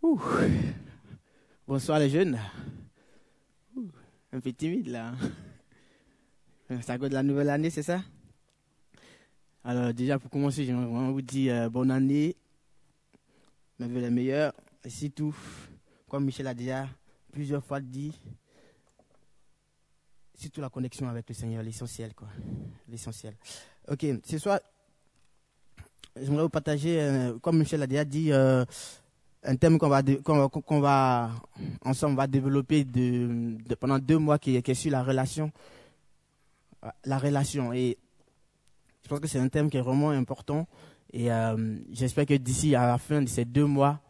Ouh. Bonsoir les jeunes. Un peu timide là. C'est à cause de la nouvelle année, c'est ça? Alors déjà pour commencer, j'aimerais vraiment vous dire euh, bonne année. Vœux les meilleurs. Et surtout, comme Michel a déjà plusieurs fois dit, surtout la connexion avec le Seigneur, l'essentiel quoi. L'essentiel. Ok, ce soir, j'aimerais vous partager, euh, comme Michel a déjà dit, euh, un thème qu'on va, ensemble va développer pendant deux mois qui, est- sur la relation, la relation. Et je pense que c'est un thème qui est vraiment important. Et euh, j'espère que d'ici à la fin de ces deux mois,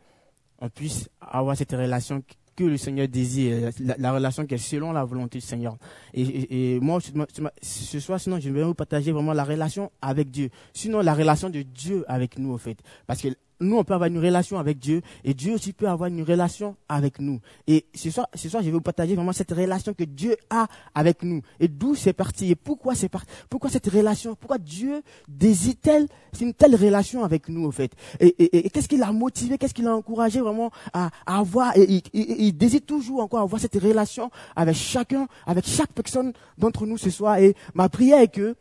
on puisse avoir cette relation que le Seigneur désire, la, la relation qui est selon la volonté du Seigneur. Et, et- moi, ce soir, sinon, je vais vous partager vraiment la relation avec Dieu. Sinon, la relation de Dieu avec nous, en fait. Parce que nous, on peut avoir une relation avec Dieu et Dieu aussi peut avoir une relation avec nous. Et ce soir, ce soir, je vais vous partager vraiment cette relation que Dieu a avec nous et d'où c'est parti et pourquoi c'est parti. Pourquoi cette relation, pourquoi Dieu désire telle, c'est une telle relation avec nous, en fait. Et, et- et- qu'est-ce qui l'a motivé, qu'est-ce qui l'a encouragé vraiment à, à avoir, et, il désire toujours encore avoir cette relation avec chacun, avec chaque personne d'entre nous ce soir. Et ma prière est que,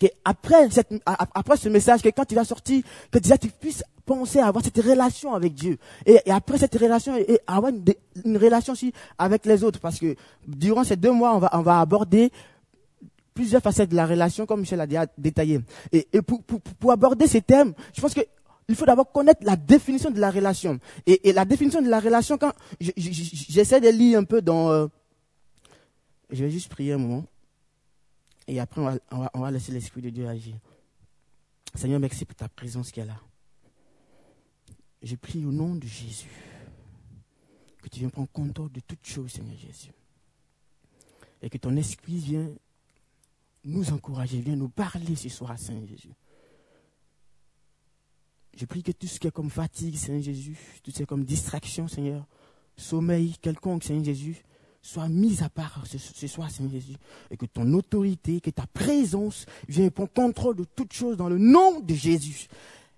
que après, cette, a- a- après ce message, que quand il va sortir, que déjà tu puisses penser à avoir cette relation avec Dieu. Et, et après cette relation, et, avoir une, une relation aussi avec les autres. Parce que durant ces deux mois, on va, on va aborder plusieurs facettes de la relation, comme Michel a déjà détaillé. Et, et pour, pour, pour aborder ces thèmes, je pense que il faut d'abord connaître la définition de la relation. Et, la définition de la relation, quand je- je- je- j'essaie de lire un peu dans... euh, je vais juste prier un moment. Et après, on va, laisser l'Esprit de Dieu agir. Seigneur, merci pour ta présence qui est là. Je prie au nom de Jésus que tu viennes prendre contrôle de toutes choses, Seigneur Jésus. Et que ton esprit vienne nous encourager, vienne nous parler ce soir, Seigneur Jésus. Je prie que tout ce qui est comme fatigue, Seigneur Jésus, tout ce qui est comme distraction, Seigneur, sommeil quelconque, Seigneur Jésus, soit mis à part ce, soir, Seigneur Jésus. Et que ton autorité, que ta présence vienne prendre contrôle de toutes choses dans le nom de Jésus.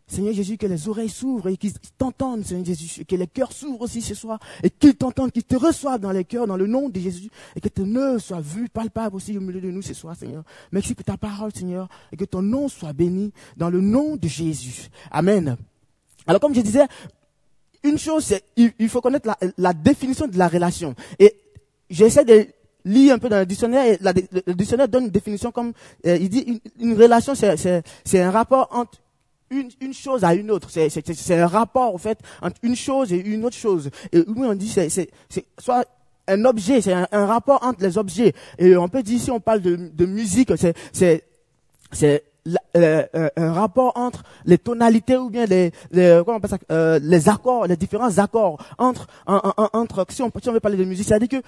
Seigneur Jésus, que les oreilles s'ouvrent et qu'ils t'entendent, Seigneur Jésus, et que les cœurs s'ouvrent aussi ce soir, et qu'ils t'entendent, qu'ils te reçoivent dans les cœurs, dans le nom de Jésus, et que ton œuvre soit vue, palpable aussi au milieu de nous ce soir, Seigneur. Merci pour ta parole, Seigneur, et que ton nom soit béni dans le nom de Jésus. Amen. Alors, comme je disais, une chose, c'est, il faut connaître la, la définition de la relation. Et j'essaie de lire un peu dans le dictionnaire, et le, dictionnaire donne une définition comme, euh, il dit, une, relation, c'est, un rapport entre une, une chose à une autre. C'est, un rapport, en fait, entre une chose et une autre chose. Et oui, on dit, c'est, soit un objet, c'est un, rapport entre les objets. Et on peut dire, si on parle de, de musique, c'est, c'est euh, euh, un rapport entre les tonalités ou bien les, les comment on ça, euh, les accords, les différents accords entre, en- en- entre si on, si on veut parler de musique, c'est-à-dire que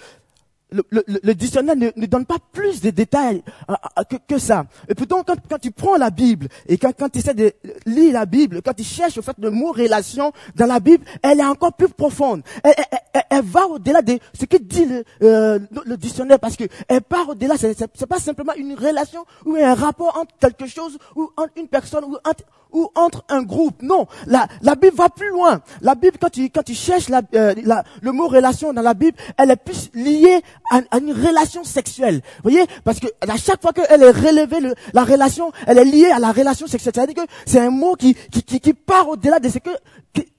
le, le, le dictionnaire ne, ne donne pas plus de détails euh, euh, que, que ça. Et pourtant, quand, quand tu prends la Bible et quand, quand tu essaies de lire la Bible, quand tu cherches au fait le mot relation dans la Bible, elle est encore plus profonde. Elle, elle- elle- elle va au-delà de ce que dit le, euh, le dictionnaire parce que elle part au-delà. C'est, c'est, c'est pas simplement une relation ou un rapport entre quelque chose ou entre une personne ou entre ou entre un groupe. Non, la, la Bible va plus loin. La Bible, quand tu, quand tu cherches la, euh, la- le mot relation dans la Bible, elle est plus liée à, à une relation sexuelle. Vous voyez? Parce que à chaque fois qu'elle est relevée, le- la relation, elle est liée à la relation sexuelle. C'est-à-dire que c'est un mot qui, qui, qui, qui part au-delà de ce que,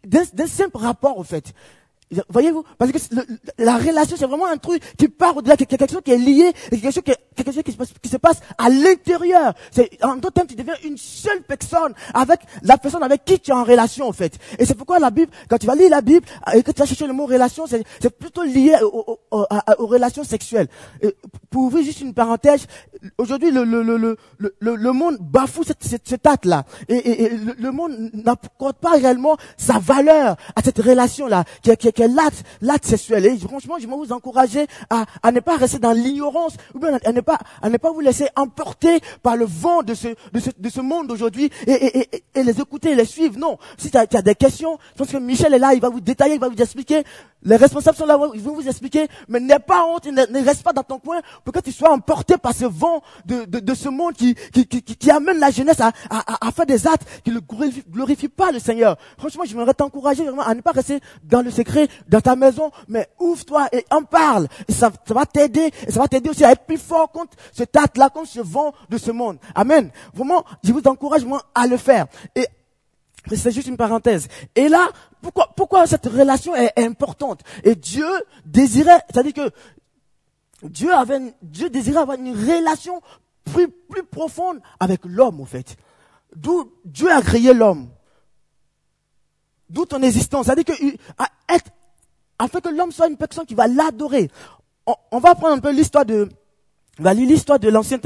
d'un simple rapport, en fait. Voyez-vous Parce que la relation, c'est vraiment un truc qui part au-delà, qui- quelque chose qui est lié, quelque chose qui, quelque chose qui, se passe, à l'intérieur. C'est En d'autres termes, tu deviens une seule personne avec la personne avec qui tu es en relation, en fait. Et c'est pourquoi la Bible, quand tu vas lire la Bible, et que tu vas chercher le mot relation, c'est c'est plutôt lié au- au- aux relations sexuelles. Pour ouvrir juste une parenthèse, aujourd'hui, le, le, le, le, le, monde bafoue cette, cette, cet acte-là. Et, et- et le, monde n'accorde pas réellement sa valeur à cette relation-là, qui, qui, que l'acte, l'acte sexuel. Et franchement, je vais vous encourager à, à ne pas rester dans l'ignorance, ou bien à ne pas, à ne pas vous laisser emporter par le vent de ce, de ce, de ce monde d'aujourd'hui et, et, et, et, les écouter, les suivre. Non. Si tu as, des questions, je pense que Michel est là, il va vous détailler, il va vous expliquer. Les responsables sont là, ils vont vous expliquer. Mais n'aie pas honte, ne, reste pas dans ton coin pour que tu sois emporté par ce vent de, de, de ce monde qui, qui, qui, qui, amène la jeunesse à, à, à faire des actes qui ne glorifient, glorifient pas le Seigneur. Franchement, je voudrais t'encourager vraiment à ne pas rester dans le secret, dans ta maison, mais ouvre-toi et en parle. Ça, va t'aider, ça va t'aider aussi à être plus fort contre ce acte-là, contre ce vent de ce monde. Amen. Vraiment, je vous encourage moi à le faire. C'est juste une parenthèse. Et là, pourquoi, cette relation est importante? Et Dieu désirait, c'est-à-dire que Dieu désirait avoir une relation plus, plus profonde avec l'homme, en fait. D'où Dieu a créé l'homme. D'où ton existence. C'est-à-dire que, être, afin que l'homme soit une personne qui va l'adorer. On, va prendre un peu l'histoire de, on va lire l'histoire de l'ancien,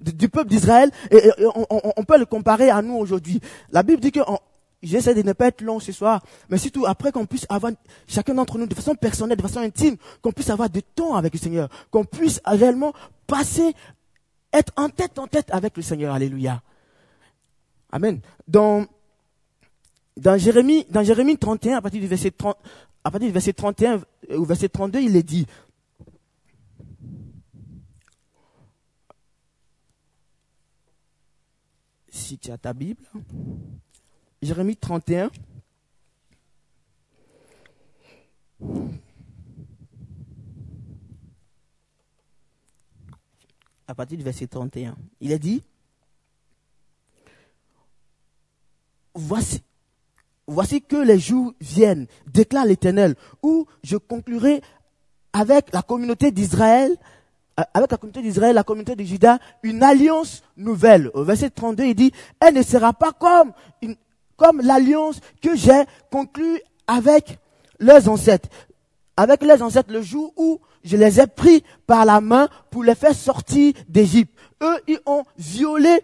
du peuple d'Israël et, on, on, peut le comparer à nous aujourd'hui. La Bible dit que j'essaie de ne pas être long ce soir, mais surtout après qu'on puisse avoir, chacun d'entre nous, de façon personnelle, de façon intime, qu'on puisse avoir du temps avec le Seigneur, qu'on puisse réellement passer, être en tête en tête avec le Seigneur. Alléluia. Amen. Dans, dans Jérémie, dans Jérémie 31, à partir du verset 30, à partir du verset 31 ou verset 32, il est dit, si tu as ta Bible, Jérémie 31. À partir du verset 31, il a dit, voici, voici que les jours viennent, déclare l'Éternel, où je conclurai avec la communauté d'Israël euh, avec la communauté d'Israël, la communauté de Juda, une alliance nouvelle. Au verset 32, il dit, elle ne sera pas comme, comme l'alliance que j'ai conclue avec leurs ancêtres. Avec leurs ancêtres le jour où je les ai pris par la main pour les faire sortir d'Égypte. Eux, ils ont violé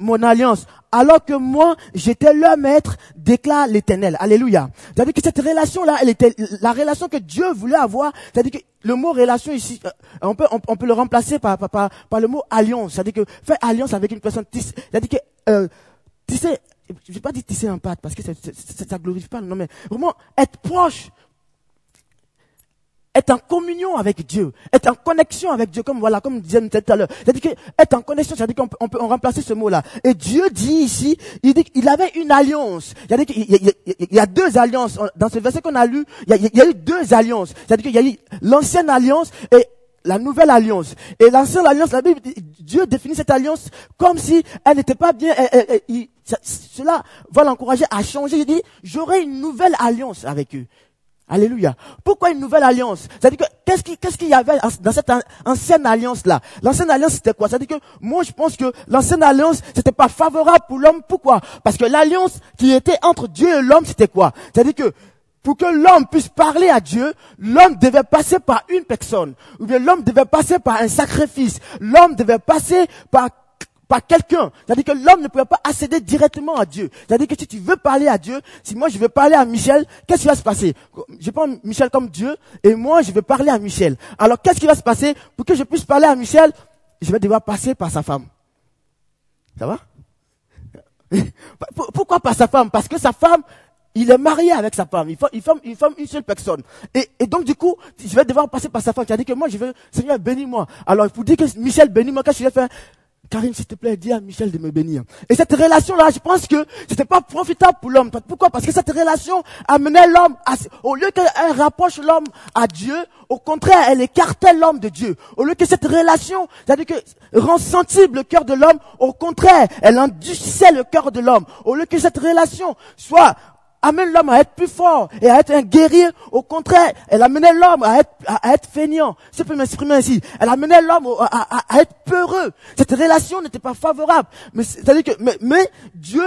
mon alliance. Alors que moi, j'étais leur maître, déclare l'éternel. Alléluia. C'est-à-dire que cette relation-là, elle était la relation que Dieu voulait avoir. C'est-à-dire que le mot relation ici, euh, on peut, on, peut le remplacer par, par, le mot alliance. C'est-à-dire que faire alliance avec une personne, c'est-à-dire que, euh, tisser, je vais pas dire tisser un pâte parce que ça, ça, ça glorifie pas, non mais vraiment être proche être en communion avec Dieu, être en connexion avec Dieu, comme voilà, comme disait tout à l'heure. C'est-à-dire que être en connexion, c'est-à-dire qu'on peut, on peut remplacer ce mot-là. Et Dieu dit ici, il dit qu'il avait une alliance. C'est-à-dire qu'il y, il y, a deux alliances. Dans ce verset qu'on a lu, il y a, il y a eu deux alliances. C'est-à-dire qu'il y a eu l'ancienne alliance et la nouvelle alliance. Et l'ancienne alliance, la Bible, Dieu définit cette alliance comme si elle n'était pas bien. cela va l'encourager à changer. Il dit, j'aurai une nouvelle alliance avec eux. Alléluia. Pourquoi une nouvelle alliance? C'est-à-dire que qu'est-ce qu'il qu'est-ce qu'il y avait dans cette ancienne alliance là L'ancienne alliance c'était quoi? C'est-à-dire que moi je pense que l'ancienne alliance c'était pas favorable pour l'homme. Pourquoi? Parce que l'alliance qui était entre Dieu et l'homme c'était quoi? C'est-à-dire que pour que l'homme puisse parler à Dieu, l'homme devait passer par une personne, ou bien l'homme devait passer par un sacrifice, l'homme devait passer par par quelqu'un. C'est-à-dire que l'homme ne pouvait pas accéder directement à Dieu. C'est-à-dire que si tu veux parler à Dieu, si moi je veux parler à Michel, qu'est-ce qui va se passer? Je prends Michel comme Dieu et moi je veux parler à Michel. Alors qu'est-ce qui va se passer Pour que je puisse parler à Michel, je vais devoir passer par sa femme. Ça va? Pourquoi par sa femme? Parce que sa femme, il est marié avec sa femme. Il forme, il forme, une seule personne. Et, et, donc, du coup, je vais devoir passer par sa femme. Tu as dit que moi, je veux, Seigneur, bénis-moi. Alors, il faut dire que Michel, bénis-moi. Qu'est-ce que je vais faire? Karine, s'il te plaît, dis à Michel de me bénir. Et cette relation-là, je pense que c'était pas profitable pour l'homme. Pourquoi? Parce que cette relation amenait l'homme, au lieu qu'elle rapproche l'homme à Dieu, au contraire, elle écartait l'homme de Dieu. Au lieu que cette relation, c'est-à-dire que rend sensible le cœur de l'homme, au contraire, elle endurcissait le cœur de l'homme. Au lieu que cette relation soit amène l'homme à être plus fort et à être un guerrier. Au contraire, elle amenait l'homme à être, à, être feignant. Je peux m'exprimer ainsi. Elle amenait l'homme à, à, être peureux. Cette relation n'était pas favorable. Mais c'est-à-dire que, mais, mais, Dieu,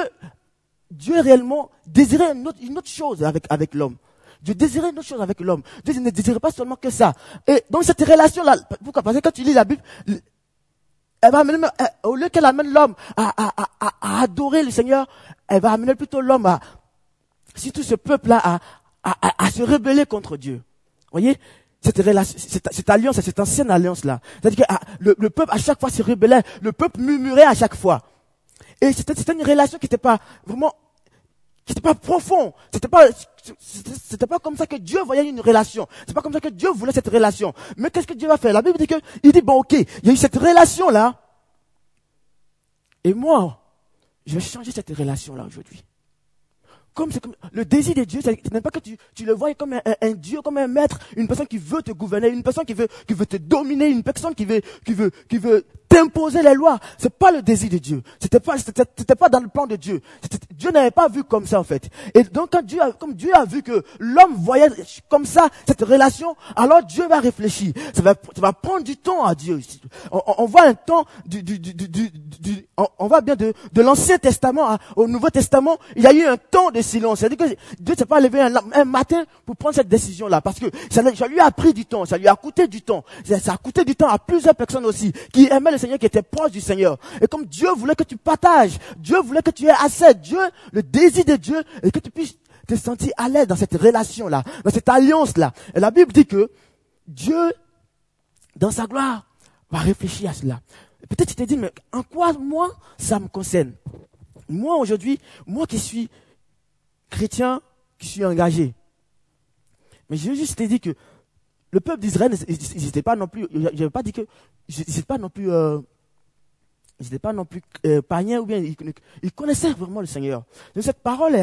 Dieu réellement désirait une autre, une autre chose avec, avec l'homme. Dieu désirait une autre chose avec l'homme. Dieu ne désirait pas seulement que ça. Et donc cette relation-là, pourquoi? Parce que quand tu lis la Bible, elle va amener, au lieu qu'elle amène l'homme à, à, à, à, adorer le Seigneur, elle va amener plutôt l'homme à, si tout ce peuple-là à, se rebeller contre Dieu. voyez cette, relation, cette, alliance, cette ancienne alliance-là. C'est-à-dire que ah, le, peuple, à chaque fois, se rebellait. Le peuple murmurait à chaque fois. Et c'était une relation qui n'était pas vraiment, qui n'était pas profond. C'était pas, c'était pas comme ça que Dieu voyait une relation. C'est pas comme ça que Dieu voulait cette relation. Mais qu'est-ce que Dieu va faire? La Bible dit que, il dit bon, ok, il y a eu cette relation-là. Et moi, je vais changer cette relation-là aujourd'hui comme, comme le désir de Dieu, ce n'est pas que tu, tu le vois comme un, un, Dieu, comme un maître, une personne qui veut te gouverner, une personne qui veut, qui veut te dominer, une personne qui veut, qui veut, qui veut t'imposer les lois. C'est pas le désir de Dieu. C'était pas, c'était pas dans le plan de Dieu. Dieu n'avait pas vu comme ça en fait. Et donc quand Dieu, a, comme Dieu a vu que l'homme voyait comme ça cette relation, alors Dieu va réfléchir. Ça va, ça va prendre du temps à Dieu. On, on voit un temps du, du, du, du, du on, on, voit bien de, de l'Ancien Testament au Nouveau Testament, il y a eu un temps de silence. C'est-à-dire que Dieu s'est pas levé un, matin pour prendre cette décision-là, parce que ça, ça, lui a pris du temps, ça lui a coûté du temps. Ça, ça a coûté du temps à plusieurs personnes aussi qui aimaient le Seigneur, qui était proche du Seigneur. Et comme Dieu voulait que tu partages, Dieu voulait que tu aies assez, Dieu, le désir de Dieu, et que tu puisses te sentir à l'aise dans cette relation-là, dans cette alliance-là. Et la Bible dit que Dieu, dans sa gloire, va réfléchir à cela. Peut-être tu te dis, mais en quoi moi, ça me concerne? Moi aujourd'hui, moi qui suis chrétien, qui suis engagé. Mais je juste te dire que le peuple d'Israël, ils pas non plus, je n'avais pas dit que, ils pas non plus, euh, ils n'étaient pas non plus euh, païens ou bien ils, connaissaient vraiment le Seigneur. Donc cette parole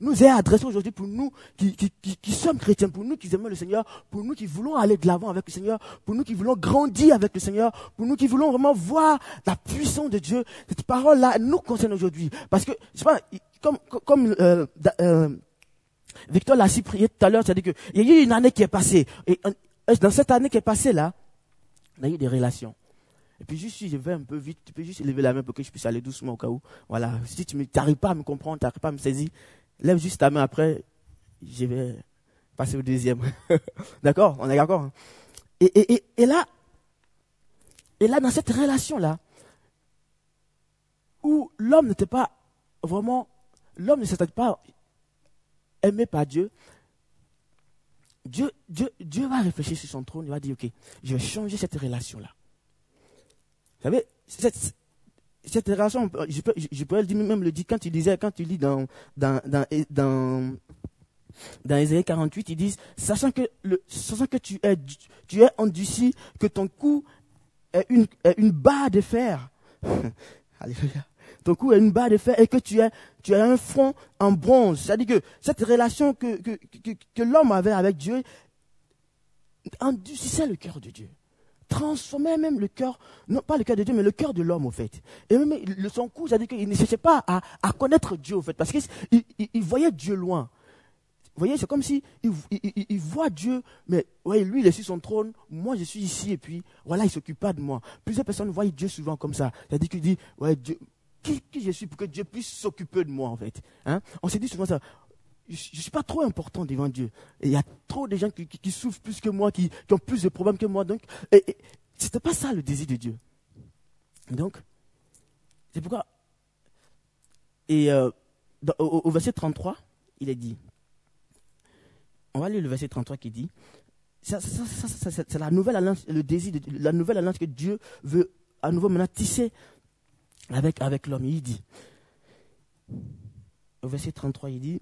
nous est adressée aujourd'hui pour nous qui, qui, qui, sommes chrétiens, pour nous qui aimons le Seigneur, pour nous qui voulons aller de l'avant avec le Seigneur, pour nous qui voulons grandir avec le Seigneur, pour nous qui voulons vraiment voir la puissance de Dieu. Cette parole-là nous concerne aujourd'hui. Parce que, je sais pas, comme, comme euh, euh Victor l'a si prié tout à l'heure, c'est-à-dire qu'il y a eu une année qui est passée. Et dans cette année qui est passée là, on a eu des relations. Et puis juste si je vais un peu vite, tu peux juste lever la main pour que je puisse aller doucement au cas où. Voilà. Si tu n'arrives pas à me comprendre, tu n'arrives pas à me saisir, lève juste ta main après, je vais passer au deuxième. d'accord? On est d'accord hein? et, et, là, et là, dans cette relation-là, où l'homme n'était pas vraiment, l'homme ne s'était pas aimé par Dieu, Dieu, Dieu, Dieu va réfléchir sur son trône, il va dire, ok, je vais changer cette relation-là. Vous savez, cette, cette relation, je, peux, je, dire, même le dire quand tu disais, quand tu lis dans, dans, dans, dans, dans Ésaïe 48, ils disent, sachant que, sachant que tu es, tu es que ton cou est une, est une barre de fer. Alléluia. Ton cou est une barre de fer et que tu as, tu as un front en bronze. C'est-à-dire que cette relation que, que, que, l'homme avait avec Dieu endurcissait le cœur de Dieu transformait même le cœur, non pas le cœur de Dieu, mais le cœur de l'homme, au fait. Et même son coup, c'est-à-dire qu'il ne cherchait pas à, à, connaître Dieu, au fait, parce qu'il il, il, voyait Dieu loin. Vous voyez, c'est comme si il, il, voit Dieu, mais ouais, lui, il est sur son trône, moi, je suis ici, et puis, voilà, il s'occupe pas de moi. Plusieurs personnes voient Dieu souvent comme ça. C'est-à-dire qu'il dit, ouais, Dieu, qui, je suis pour que Dieu puisse s'occuper de moi, en fait. Hein? On s'est dit souvent ça je ne suis pas trop important devant Dieu. il y a trop de gens qui, souffrent plus que moi, qui, ont plus de problèmes que moi. Donc, ce n'était pas ça le désir de Dieu. Donc, c'est pourquoi. Et euh, au, verset 33, il est dit. On va lire le verset 33 qui dit. c'est la nouvelle alliance, le désir, de, la nouvelle alliance que Dieu veut à nouveau maintenant tisser avec, avec l'homme. Il dit. Au verset 33, il dit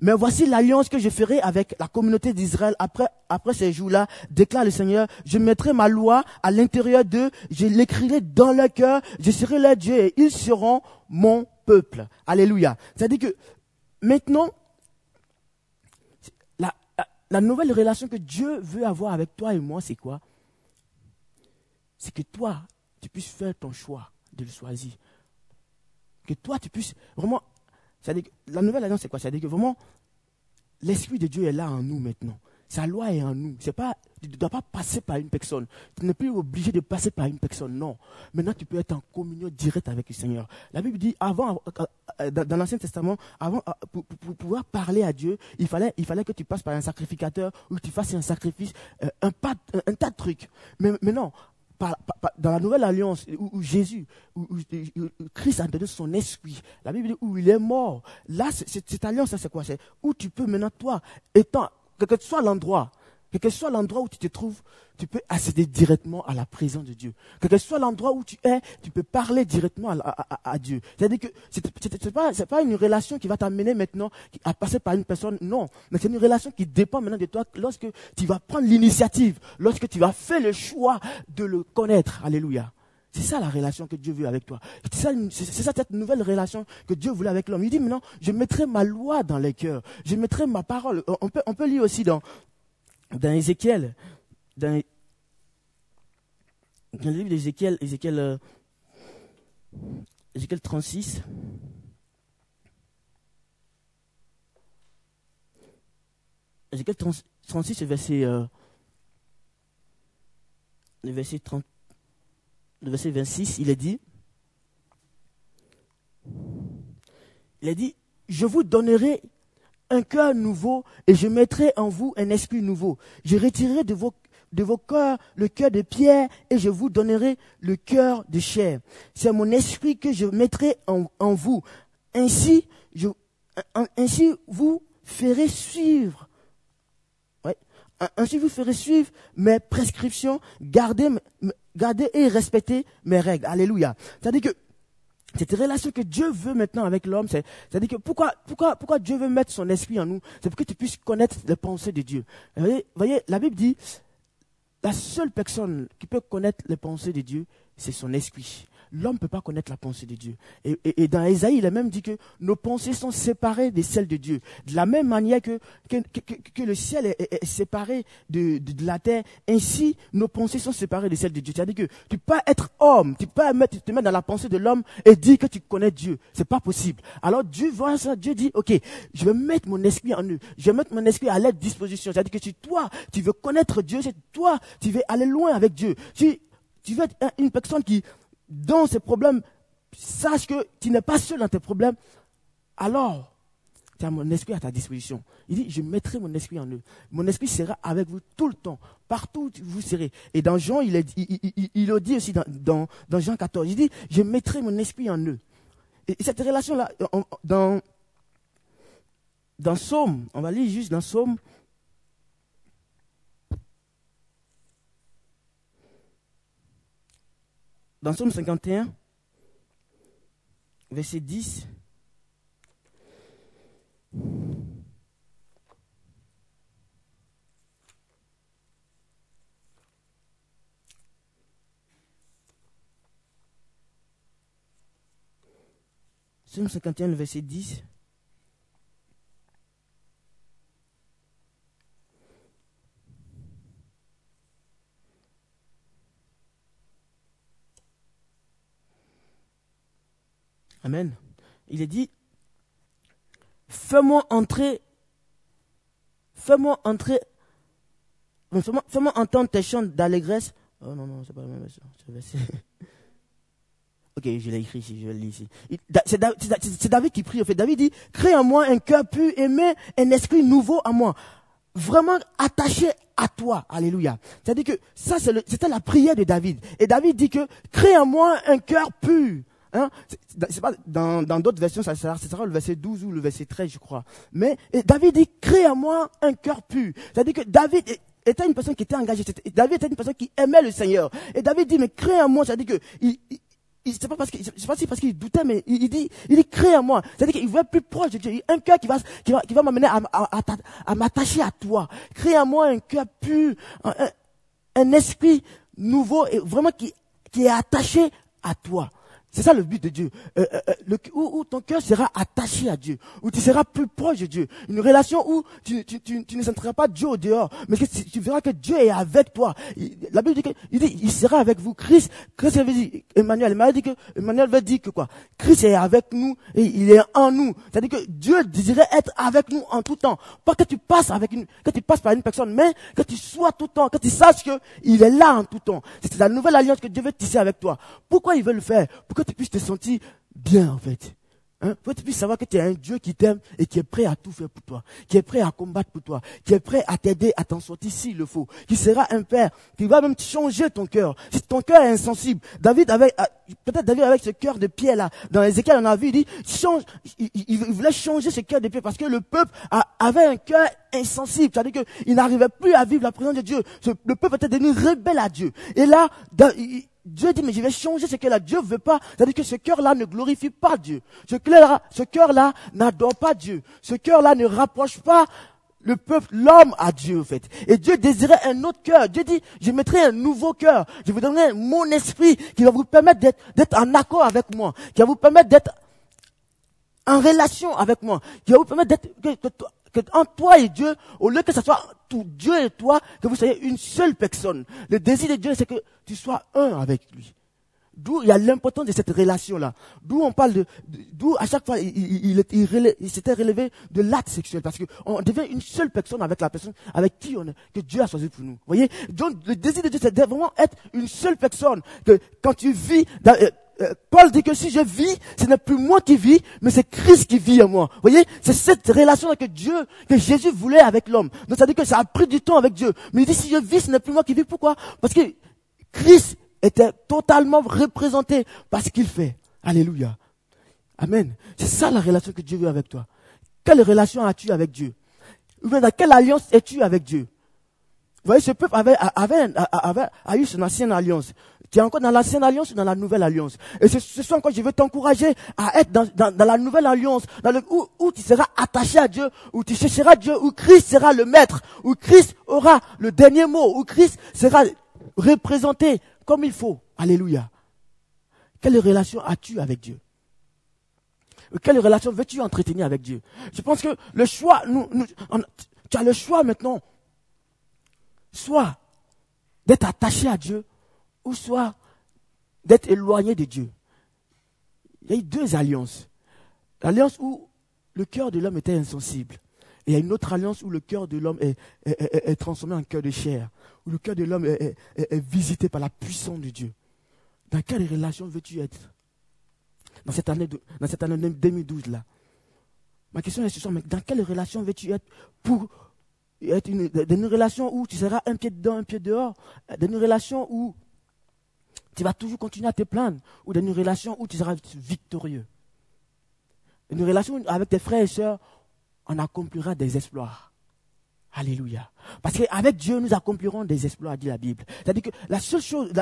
mais voici l'alliance que je ferai avec la communauté d'Israël après, après ces jours-là, déclare le Seigneur. Je mettrai ma loi à l'intérieur d'eux, je l'écrirai dans leur cœur, je serai leur Dieu et ils seront mon peuple. Alléluia. C'est-à-dire que maintenant, la, la nouvelle relation que Dieu veut avoir avec toi et moi, c'est quoi? C'est que toi, tu puisses faire ton choix de le choisir. Que toi, tu puisses vraiment c'est-à-dire la nouvelle alliance, c'est quoi? C'est-à-dire que vraiment, l'Esprit de Dieu est là en nous maintenant. Sa loi est en nous. C'est pas, tu ne dois pas passer par une personne. Tu n'es plus obligé de passer par une personne. Non. Maintenant, tu peux être en communion directe avec le Seigneur. La Bible dit, avant, euh, euh, dans l'Ancien Testament, avant, euh, pour, pouvoir parler à Dieu, il fallait, il fallait que tu passes par un sacrificateur ou que tu fasses un sacrifice, un, un, tas de trucs. Mais, mais non, dans la nouvelle alliance où, Jésus, où, Christ a donné son esprit, la Bible dit où il est mort. Là, cette alliance, c'est quoi? C'est où tu peux maintenant, toi, étant, quel que soit l'endroit, quel que soit l'endroit où tu te trouves, tu peux accéder directement à la présence de Dieu. Quel que soit l'endroit où tu es, tu peux parler directement à, Dieu. C'est-à-dire que ce n'est pas, pas une relation qui va t'amener maintenant à passer par une personne, non. Mais c'est une relation qui dépend maintenant de toi lorsque tu vas prendre l'initiative, lorsque tu vas faire le choix de le connaître. Alléluia. C'est ça la relation que Dieu veut avec toi. C'est ça, ça, cette nouvelle relation que Dieu voulait avec l'homme. Il dit maintenant, je mettrai ma loi dans les cœurs. Je mettrai ma parole. On peut, on peut lire aussi dans, dans Ézéchiel, dans, le livre d'Ézéchiel, Ézéchiel, euh, Ézéchiel 36, Ézéchiel 36, le verset, euh, verset 30, le verset 26, il est dit, il a dit, je vous donnerai un cœur nouveau et je mettrai en vous un esprit nouveau. Je retirerai de vos, de vos cœurs le cœur de pierre et je vous donnerai le cœur de chair. C'est mon esprit que je mettrai en, vous. Ainsi, vous ferez suivre. Ainsi vous ferez suivre mes prescriptions, garder, garder et respecter mes règles. Alléluia. C'est-à-dire que cette relation que Dieu veut maintenant avec l'homme, c'est, à dire que pourquoi, pourquoi, Dieu veut mettre son esprit en nous? C'est pour que tu puisses connaître les pensées de Dieu. Vous voyez, la Bible dit, la seule personne qui peut connaître les pensées de Dieu, c'est son esprit l'homme ne peut pas connaître la pensée de Dieu. Et, dans Esaïe, il a même dit que nos pensées sont séparées des celles de Dieu. De la même manière que, que, le ciel est, séparé de, la terre, ainsi nos pensées sont séparées des celles de Dieu. C'est-à-dire que tu peux être homme, tu peux te mettre dans la pensée de l'homme et dire que tu connais Dieu. C'est pas possible. Alors Dieu voit ça, Dieu dit, ok, je vais mettre mon esprit en eux, je vais mettre mon esprit à leur disposition. C'est-à-dire que si toi, tu veux connaître Dieu, c'est toi, tu veux aller loin avec Dieu. Tu, tu veux être une personne qui, dans ces problèmes, sache que tu n'es pas seul dans tes problèmes, alors tu as mon esprit à ta disposition. Il dit, je mettrai mon esprit en eux. Mon esprit sera avec vous tout le temps, partout où vous serez. Et dans Jean, il, le dit aussi dans, Jean 14, il dit, je mettrai mon esprit en eux. Et cette relation-là, dans, dans Somme, on va lire juste dans Somme Dans Somme 51, verset 10, Somme 51, le verset 10. Il est dit, fais-moi entrer, fais-moi entrer, fais-moi, entendre tes chants d'allégresse. Oh non, non, c'est pas la même version. ok, je l'ai écrit ici, je l'ai ici. C'est David qui prie, en fait. David dit, crée en moi un cœur pur et mets un esprit nouveau en moi. Vraiment attaché à toi. Alléluia. C'est-à-dire que ça, c'était la prière de David. Et David dit que, crée en moi un cœur pur. Hein? C'est pas dans d'autres versions, ça sera, le verset 12 ou le verset 13, je crois. Mais David dit, crée à moi un cœur pur. C'est-à-dire que David était une personne qui était engagée. David était une personne qui aimait le Seigneur. Et David dit, mais crée à moi, c'est-à-dire que il, c'est pas parce qu'il, c'est pas parce qu'il doutait, mais il, dit, il dit, crée à moi. C'est-à-dire qu'il être plus proche de Dieu. Un cœur qui va, qui va, qui va m'amener à, à, m'attacher à toi. Crée à moi un cœur pur, un, un, esprit nouveau et vraiment qui, qui est attaché à toi. C'est ça le but de Dieu. Euh, euh, euh, où, ton cœur sera attaché à Dieu, où tu seras plus proche de Dieu. Une relation où tu, ne sentiras pas Dieu au dehors, mais que tu verras que Dieu est avec toi. la Bible dit qu'il sera avec vous. Christ, Emmanuel, Emmanuel veut dire que quoi? Christ est avec nous et il est en nous. C'est-à-dire que Dieu désirait être avec nous en tout temps. Pas que tu passes avec une, que tu passes par une personne, mais que tu sois tout le temps, que tu saches que il est là en tout temps. C'est la nouvelle alliance que Dieu veut tisser avec toi. Pourquoi il veut le faire? Tu puisses te sentir bien, en fait. Hein, faut que tu puisses savoir que tu es un Dieu qui t'aime et qui est prêt à tout faire pour toi, qui est prêt à combattre pour toi, qui est prêt à t'aider à t'en sortir s'il le faut, qui sera un père, qui va même changer ton cœur. Si ton cœur est insensible, David avait, ah, peut-être David avec ce cœur de pierre là, dans Ézéchiel on a vu, il dit, change, il, voulait changer ce cœur de pierre parce que le peuple avait un cœur insensible, c'est-à-dire qu'il n'arrivait plus à vivre la présence de Dieu. Le peuple était devenu rebelle à Dieu. Et là, Dieu dit, mais je vais changer ce cœur-là. Dieu veut pas. C'est-à-dire que ce cœur-là ne glorifie pas Dieu. Ce cœur-là, ce cœur-là n'adore pas Dieu. Ce cœur-là ne rapproche pas le peuple, l'homme à Dieu, en fait. Et Dieu désirait un autre cœur. Dieu dit, je mettrai un nouveau cœur. Je vous donnerai mon esprit qui va vous permettre d'être, d'être en accord avec moi. Qui va vous permettre d'être en relation avec moi. Qui va vous permettre d'être, que, en toi et Dieu, au lieu que ce soit tout Dieu et toi, que vous soyez une seule personne. Le désir de Dieu, c'est que tu sois un avec lui. D'où il y a l'importance de cette relation-là. D'où on parle de, d'où à chaque fois il, s'était relevé de l'acte sexuel parce qu'on devient une seule personne avec la personne avec qui on est, que Dieu a choisi pour nous. Voyez? Donc le désir de Dieu, c'est vraiment être une seule personne. Que quand tu vis, euh, euh, Paul dit que si je vis, ce n'est plus moi qui vis, mais c'est Christ qui vit en moi. Vous voyez C'est cette relation que Dieu, que Jésus voulait avec l'homme. Donc ça dire que ça a pris du temps avec Dieu. Mais il dit si je vis, ce n'est plus moi qui vis. Pourquoi? Parce que Christ était totalement représenté par ce qu'il fait. Alléluia. Amen. C'est ça la relation que Dieu veut avec toi. Quelle relation as-tu avec Dieu? Dans quelle alliance es-tu avec Dieu? Vous voyez, ce peuple avait, eu son ancienne alliance. Tu es encore dans l'ancienne alliance ou dans la nouvelle alliance? Et ce, ce soir encore, je veux t'encourager à être dans, dans, dans, la nouvelle alliance, dans le, où, où tu seras attaché à Dieu, où tu chercheras Dieu, où Christ sera le maître, où Christ aura le dernier mot, où Christ sera représenté comme il faut. Alléluia. Quelle relation as-tu avec Dieu? Quelle relation veux-tu entretenir avec Dieu? Je pense que le choix, nous, tu as le choix maintenant, soit d'être attaché à Dieu, ou soit d'être éloigné de Dieu. Il y a eu deux alliances. L'alliance où le cœur de l'homme était insensible. Et il y a une autre alliance où le cœur de l'homme est, transformé en cœur de chair, où le cœur de l'homme est, visité par la puissance de Dieu. Dans quelle relation veux-tu être? Dans cette année, dans cette année 2012 là Ma question est ce soir, mais dans quelle relation veux-tu être pour être dans une relation où tu seras un pied dedans, un pied dehors, dans une relation où tu vas toujours continuer à te plaindre, ou dans une relation où tu seras victorieux. Une relation avec tes frères et sœurs on accomplira des exploits. Alléluia. Parce qu'avec Dieu, nous accomplirons des exploits, dit la Bible. C'est-à-dire que la seule chose,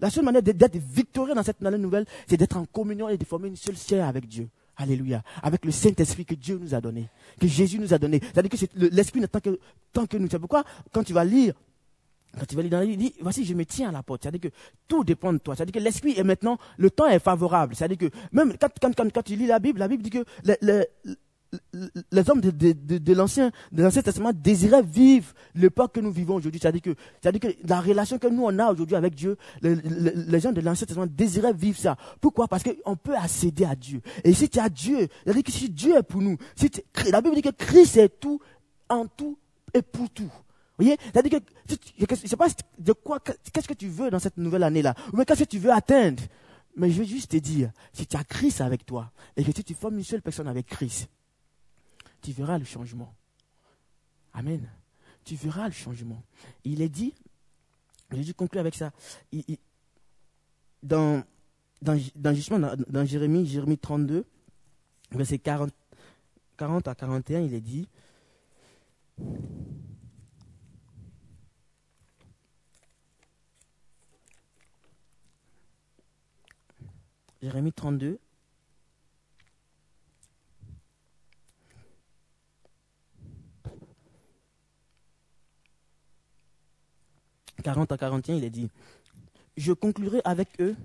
la, seule manière d'être victorieux dans cette nouvelle, c'est d'être en communion et de former une seule chair avec Dieu. Alléluia. Avec le Saint-Esprit que Dieu nous a donné, que Jésus nous a donné. C'est-à-dire que l'Esprit n'est tant que, tant que nous. C'est pourquoi, quand tu vas lire quand tu vas lire dans il dit, voici, je me tiens à la porte. C'est-à-dire que tout dépend de toi. C'est-à-dire que l'esprit est maintenant, le temps est favorable. C'est-à-dire que même quand, quand, quand, quand, tu lis la Bible, la Bible dit que le, les hommes de, de, de, de l'ancien testament désiraient vivre l'époque que nous vivons aujourd'hui. C'est-à-dire que, c'est-à-dire que la relation que nous on a aujourd'hui avec Dieu, les, les, gens de l'ancien testament désiraient vivre ça. Pourquoi? Parce qu'on peut accéder à Dieu. Et si tu as Dieu, c'est-à-dire que si Dieu est pour nous, si la Bible dit que Christ est tout, en tout et pour tout. Vous voyez C'est-à-dire que, je ne sais pas de quoi, qu'est-ce que tu veux dans cette nouvelle année-là, ou qu'est-ce que tu veux atteindre? Mais je veux juste te dire, si tu as Christ avec toi, et que si tu formes une seule personne avec Christ, tu verras le changement. Amen. Tu verras le changement. Il est dit, Jésus conclut avec ça, dans, dans, dans, Jérémie, Jérémie 32, verset 40, 40 à 41, il est dit, Jérémie 32, 40 à 41, il est dit, je conclurai avec eux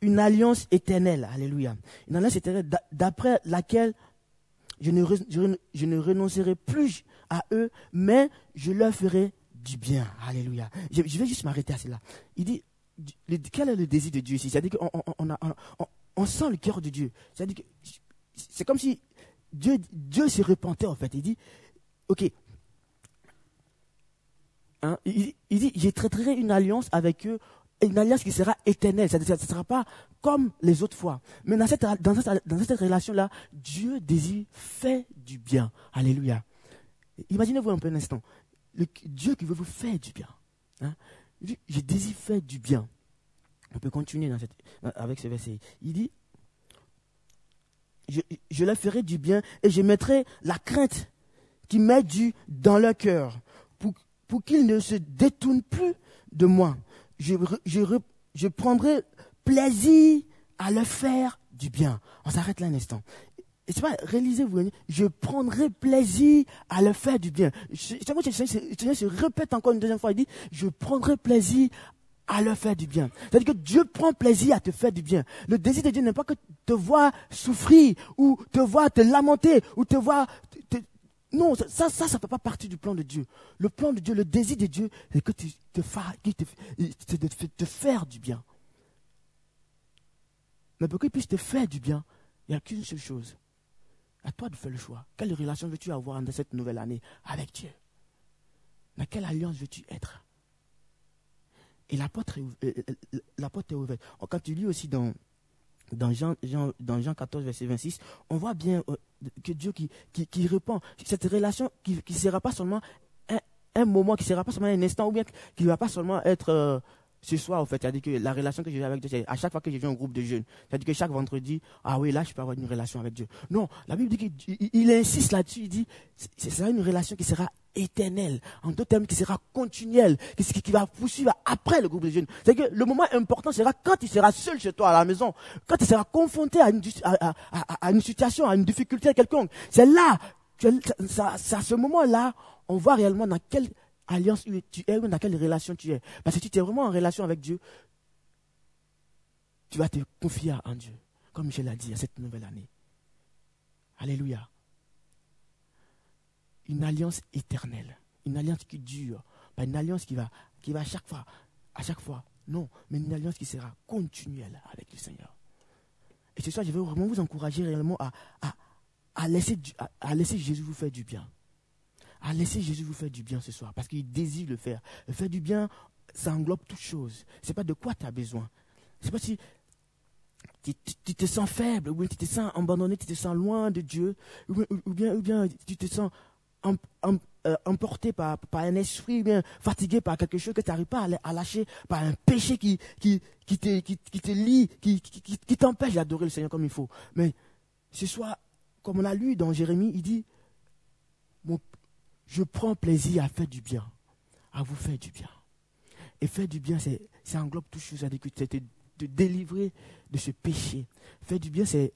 une alliance éternelle, alléluia, une alliance éternelle d'après laquelle je ne, je ne, renoncerai plus à eux, mais je leur ferai du bien, alléluia. Je, vais juste m'arrêter à cela. Il dit, quel est le désir de Dieu ici? C'est-à-dire qu'on on, on, sent le cœur de Dieu. C'est-à-dire que c'est comme si Dieu, Dieu se repentait en fait. Il dit, ok, Hein, il, dit, je traiterai une alliance avec eux une alliance qui sera éternelle. Ça ne sera pas comme les autres fois. Mais dans cette, relation-là, Dieu désire faire du bien. Alléluia. Imaginez-vous un peu un instant. Dieu qui veut vous faire du bien. Hein? Je désire faire du bien. On peut continuer dans cette, avec ce verset. Il dit, je, je leur ferai du bien et je mettrai la crainte qui m'est due dans leur cœur pour, pour qu'ils ne se détournent plus de moi je, je, je prendrai plaisir à le faire du bien. On s'arrête là un instant. Et c'est pas, réalisez-vous, je prendrai plaisir à le faire du bien. Je, je, je, répète encore une deuxième fois, il dit, je prendrai plaisir à le faire du bien. C'est-à-dire que Dieu prend plaisir à te faire du bien. Le désir de Dieu n'est pas que te voir souffrir, ou te voir te lamenter, ou te voir non, ça, ça, ça ne fait pas partie du plan de Dieu. Le plan de Dieu, le désir de Dieu, c'est que tu te fasses, de te faire du bien. Mais pour qu'il puisse te faire du bien, il n'y a qu'une seule chose. À toi de faire le choix. Quelle relation veux-tu avoir dans cette nouvelle année avec Dieu? Dans quelle alliance veux-tu être? Et la porte, est, euh, euh, porte est ouverte. Quand tu lis aussi dans, dans Jean, dans Jean 14, verset 26, on voit bien euh, que Dieu qui, qui, répond. Cette relation qui ne sera pas seulement un, moment, qui ne sera pas seulement un instant, ou bien qui ne va pas seulement être euh, ce soir, en fait. C'est-à-dire que la relation que j'ai avec Dieu, c'est à chaque fois que j'ai vu un groupe de jeunes. C'est-à-dire que chaque vendredi, ah oui, là, je peux avoir une relation avec Dieu. Non, la Bible dit qu'il insiste là-dessus, il dit, ce sera une relation qui sera éternelle, en d'autres termes, qui sera continuelle, qui, qui va poursuivre après le groupe de jeunes. C'est que le moment important sera quand il sera seul chez toi à la maison, quand il sera confronté à une, à, une situation, à une difficulté quelconque. C'est là, c'est à ce moment-là, on voit réellement dans quelle alliance tu es, dans quelle relation tu es. Parce que si tu es vraiment en relation avec Dieu, tu vas te confier en Dieu, comme je l'ai dit à cette nouvelle année. Alléluia. Une alliance éternelle, une alliance qui dure, pas une alliance qui va, qui va à chaque fois, à chaque fois, non, mais une alliance qui sera continuelle avec le Seigneur. Et ce soir, je veux vraiment vous encourager réellement à, à, laisser, à laisser Jésus vous faire du bien à laisser Jésus vous faire du bien ce soir, parce qu'il désire le faire. Le faire du bien, ça englobe toutes choses. Ce n'est pas de quoi tu as besoin. C'est pas si tu, te sens faible, ou bien tu te sens abandonné, tu te sens loin de Dieu, ou bien, ou bien, tu te sens euh, emporté par, par, un esprit, ou bien fatigué par quelque chose que tu n'arrives pas à, lâcher, par un péché qui, qui, qui, te, qui, te lie, qui, qui t'empêche d'adorer le Seigneur comme il faut. Mais ce soir, comme on a lu dans Jérémie, il dit, mon, je prends plaisir à faire du bien, à vous faire du bien. Et faire du bien, c'est, ça englobe toutes choses, c'est de te délivrer de ce péché. Faire du bien, c'est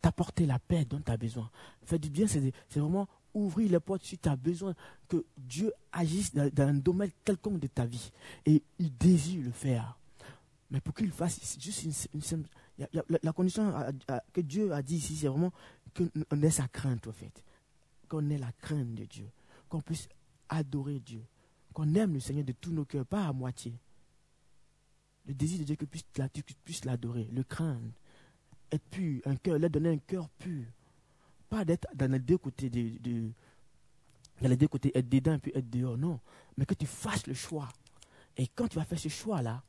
t'apporter la paix dont tu as besoin. Faire du bien, c'est, vraiment ouvrir les portes si tu as besoin que Dieu agisse dans, un domaine quelconque de ta vie. Et il désire le faire. Mais pour qu'il fasse, c'est juste une, simple. la, condition que Dieu a dit ici, c'est vraiment qu'on ait sa crainte, en fait qu'on ait la crainte de Dieu, qu'on puisse adorer Dieu, qu'on aime le Seigneur de tous nos cœurs, pas à moitié. Le désir de Dieu que tu puisses l'adorer, le craindre, être pur, un cœur, leur donner un cœur pur. Pas d'être dans les deux côtés de, dans les deux côtés, être dedans puis être dehors, non. Mais que tu fasses le choix. Et quand tu vas faire ce choix-là,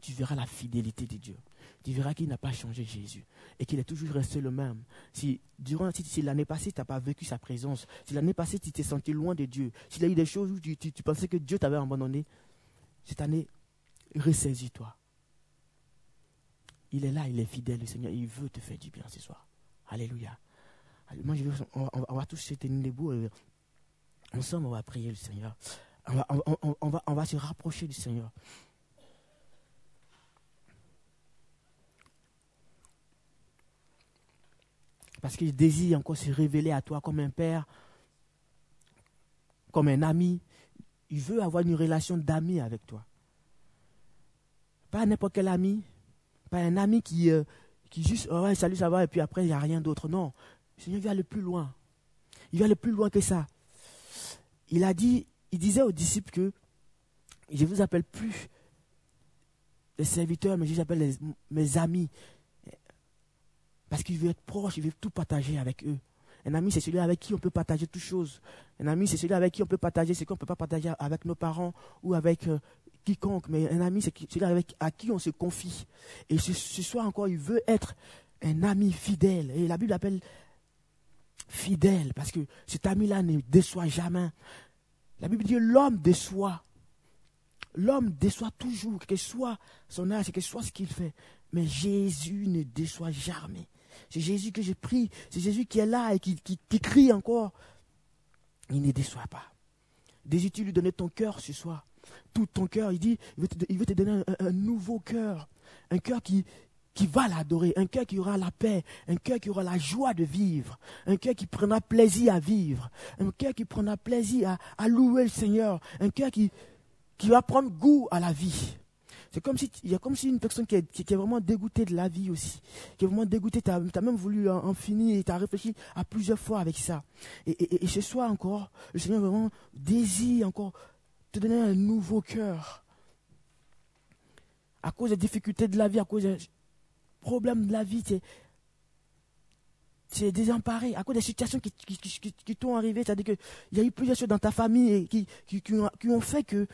tu verras la fidélité de Dieu tu verras qu'il n'a pas changé Jésus et qu'il est toujours resté le même. Si durant si, l'année passée, tu n'as pas vécu sa présence, si l'année passée, tu t'es senti loin de Dieu, s'il y a eu des choses où tu, pensais que Dieu t'avait abandonné, cette année, ressaisis-toi. Il est là, il est fidèle, le Seigneur, il veut te faire du bien ce soir. Alléluia. Moi, je on, va, tous se tenir debout. Et ensemble, on va prier le Seigneur. On va, on va se rapprocher du Seigneur. Parce qu'il désire encore se révéler à toi comme un père, comme un ami. Il veut avoir une relation d'ami avec toi. Pas n'importe quel ami. Pas un ami qui, euh, qui juste, oh salut, ça va, et puis après, il n'y a rien d'autre. Non. Le Seigneur vient aller plus loin. Il va aller plus loin que ça. Il a dit, il disait aux disciples que je ne vous appelle plus les serviteurs, mais je vous appelle mes amis. Parce qu'il veut être proche, il veut tout partager avec eux. Un ami, c'est celui avec qui on peut partager toutes choses. Un ami, c'est celui avec qui on peut partager ce qu'on ne peut pas partager avec nos parents ou avec euh, quiconque, mais un ami, c'est celui avec, à qui on se confie. Et ce, soir encore, il veut être un ami fidèle. Et la Bible appelle fidèle, parce que cet ami-là ne déçoit jamais. La Bible dit l'homme déçoit. L'homme déçoit toujours, quel que soit son âge, quel que soit ce qu'il fait. Mais Jésus ne déçoit jamais. C'est Jésus que j'ai pris. C'est Jésus qui est là et qui, crie encore. Il ne déçoit pas. Désires-tu lui donner ton cœur ce soir Tout ton cœur. Il dit, il veut te, donner un, nouveau cœur. Un cœur qui, qui va l'adorer, un cœur qui aura la paix, un cœur qui aura la joie de vivre, un cœur qui prendra plaisir à vivre, un cœur qui prendra plaisir à, louer le Seigneur, un cœur qui, qui va prendre goût à la vie. C'est comme si, il y a comme si une personne qui est, vraiment dégoûtée de la vie aussi, qui est vraiment dégoûtée, tu as, même voulu en, finir et tu as réfléchi à plusieurs fois avec ça. Et, ce soir encore, le Seigneur vraiment désire encore te donner un nouveau cœur. À cause des difficultés de la vie, à cause des problèmes de la vie, tu es, désemparé à cause des situations qui, t'ont arrivé. C'est-à-dire qu'il y a eu plusieurs choses dans ta famille qui, ont fait que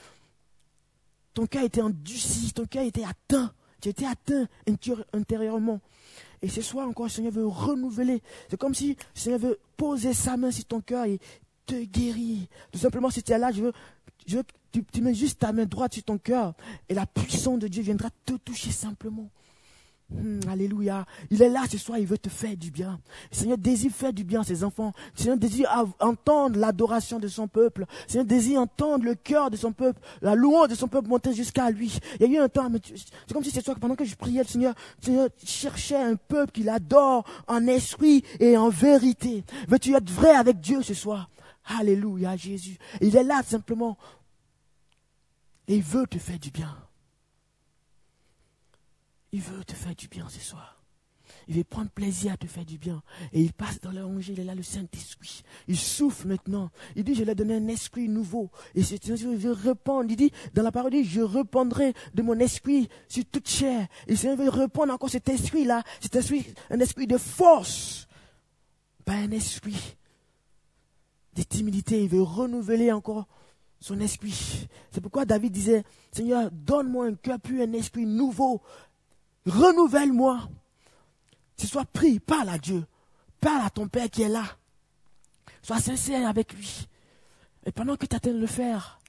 ton cœur était endurci, ton cœur était atteint. Tu étais atteint intérieurement. Et ce soir encore, le Seigneur veut renouveler. C'est comme si le Seigneur veut poser sa main sur ton cœur et te guérir. Tout simplement, si tu es là, je veux, je veux tu, tu mets juste ta main droite sur ton cœur et la puissance de Dieu viendra te toucher simplement. Hmm, alléluia. Il est là ce soir, il veut te faire du bien. Le Seigneur désire faire du bien à ses enfants. Le Seigneur désire entendre l'adoration de son peuple. Le Seigneur désire entendre le cœur de son peuple, la louange de son peuple monter jusqu'à lui. Il y a eu un temps, c'est comme si c'est toi pendant que je priais, le Seigneur, le Seigneur cherchait un peuple qui l'adore en esprit et en vérité. Veux-tu être vrai avec Dieu ce soir? Alléluia, Jésus. Il est là simplement. Et il veut te faire du bien. Il veut te faire du bien ce soir. Il veut prendre plaisir à te faire du bien. Et il passe dans l'évangile, il est là le Saint-Esprit. Il souffle maintenant. Il dit, je lui ai donné un esprit nouveau. Et c'est il veut répondre. Il dit, dans la parole, je répondrai de mon esprit sur toute chair. Et il veut répondre encore cet esprit-là. Cet esprit, un esprit de force. Pas un esprit de timidité. Il veut renouveler encore son esprit. C'est pourquoi David disait, Seigneur, donne-moi un cœur plus un esprit nouveau renouvelle-moi. Tu sois pris, parle à Dieu. Parle à ton Père qui est là. Sois sincère avec lui. Et pendant que tu attends de le faire,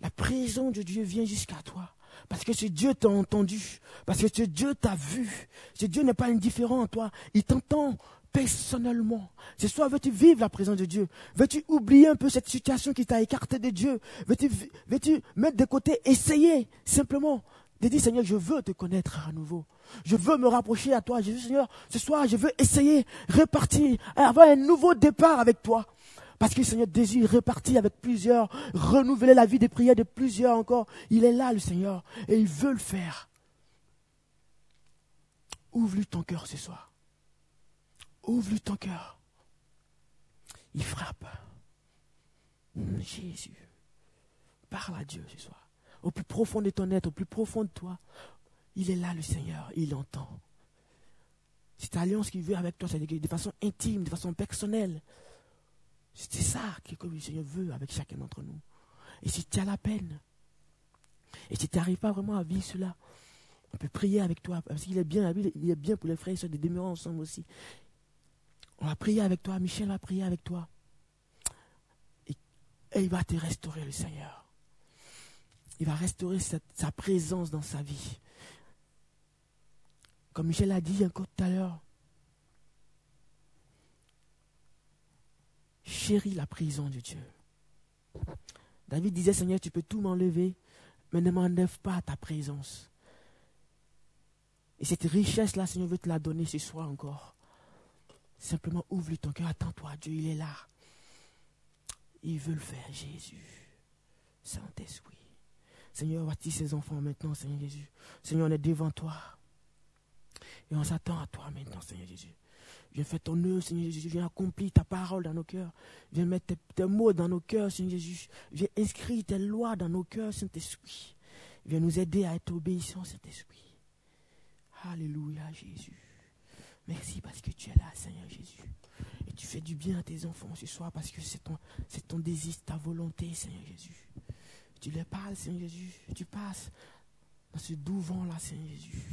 la présence de Dieu vient jusqu'à toi. Parce que ce Dieu t'a entendu. Parce que ce Dieu t'a vu. Ce Dieu n'est pas indifférent à toi. Il t'entend personnellement. Ce soir, veux-tu vivre la présence de Dieu? Veux-tu oublier un peu cette situation qui t'a écarté de Dieu? Veux-tu veux mettre de côté, essayer simplement de Seigneur, je veux te connaître à nouveau. Je veux me rapprocher à toi. Jésus, Seigneur, ce soir, je veux essayer, repartir, avoir un nouveau départ avec toi. Parce que le Seigneur désire repartir avec plusieurs, renouveler la vie des prières de plusieurs encore. Il est là, le Seigneur, et il veut le faire. Ouvre-lui ton cœur ce soir. Ouvre-lui ton cœur. Il frappe. Jésus. Parle à Dieu ce soir. Au plus profond de ton être, au plus profond de toi. Il est là, le Seigneur, il entend. Cette alliance qu'il veut avec toi, c'est de façon intime, de façon personnelle. C'est ça que le Seigneur veut avec chacun d'entre nous. Et si tu as la peine, et si tu n'arrives pas vraiment à vivre cela, on peut prier avec toi, parce qu'il est bien, il est bien pour les frères et de demeurer ensemble aussi. On va prier avec toi, Michel va prier avec toi. Et, il va te restaurer, le Seigneur. Il va restaurer sa présence dans sa vie. Comme Michel a dit encore tout à l'heure, chéris la prison de Dieu. David disait, Seigneur, tu peux tout m'enlever, mais ne m'enlève pas ta présence. Et cette richesse-là, Seigneur, veut te la donner ce soir encore. Simplement ouvre ton cœur, attends-toi, Dieu, il est là. Il veut le faire, Jésus. Saint-Esprit. Seigneur, voici ces enfants maintenant, Seigneur Jésus. Seigneur, on est devant toi. Et on s'attend à toi maintenant, Seigneur Jésus. Viens faire ton œuvre, Seigneur Jésus. Viens accomplir ta parole dans nos cœurs. Viens mettre tes, mots dans nos cœurs, Seigneur Jésus. Viens inscrire tes lois dans nos cœurs, Saint-Esprit. Viens nous aider à être obéissants, Saint-Esprit. Alléluia, Jésus. Merci parce que tu es là, Seigneur Jésus. Et tu fais du bien à tes enfants ce soir parce que c'est ton, c'est ton désir, ta volonté, Seigneur Jésus. Tu les parles, Seigneur Jésus. Tu passes dans ce doux vent-là, Seigneur Jésus.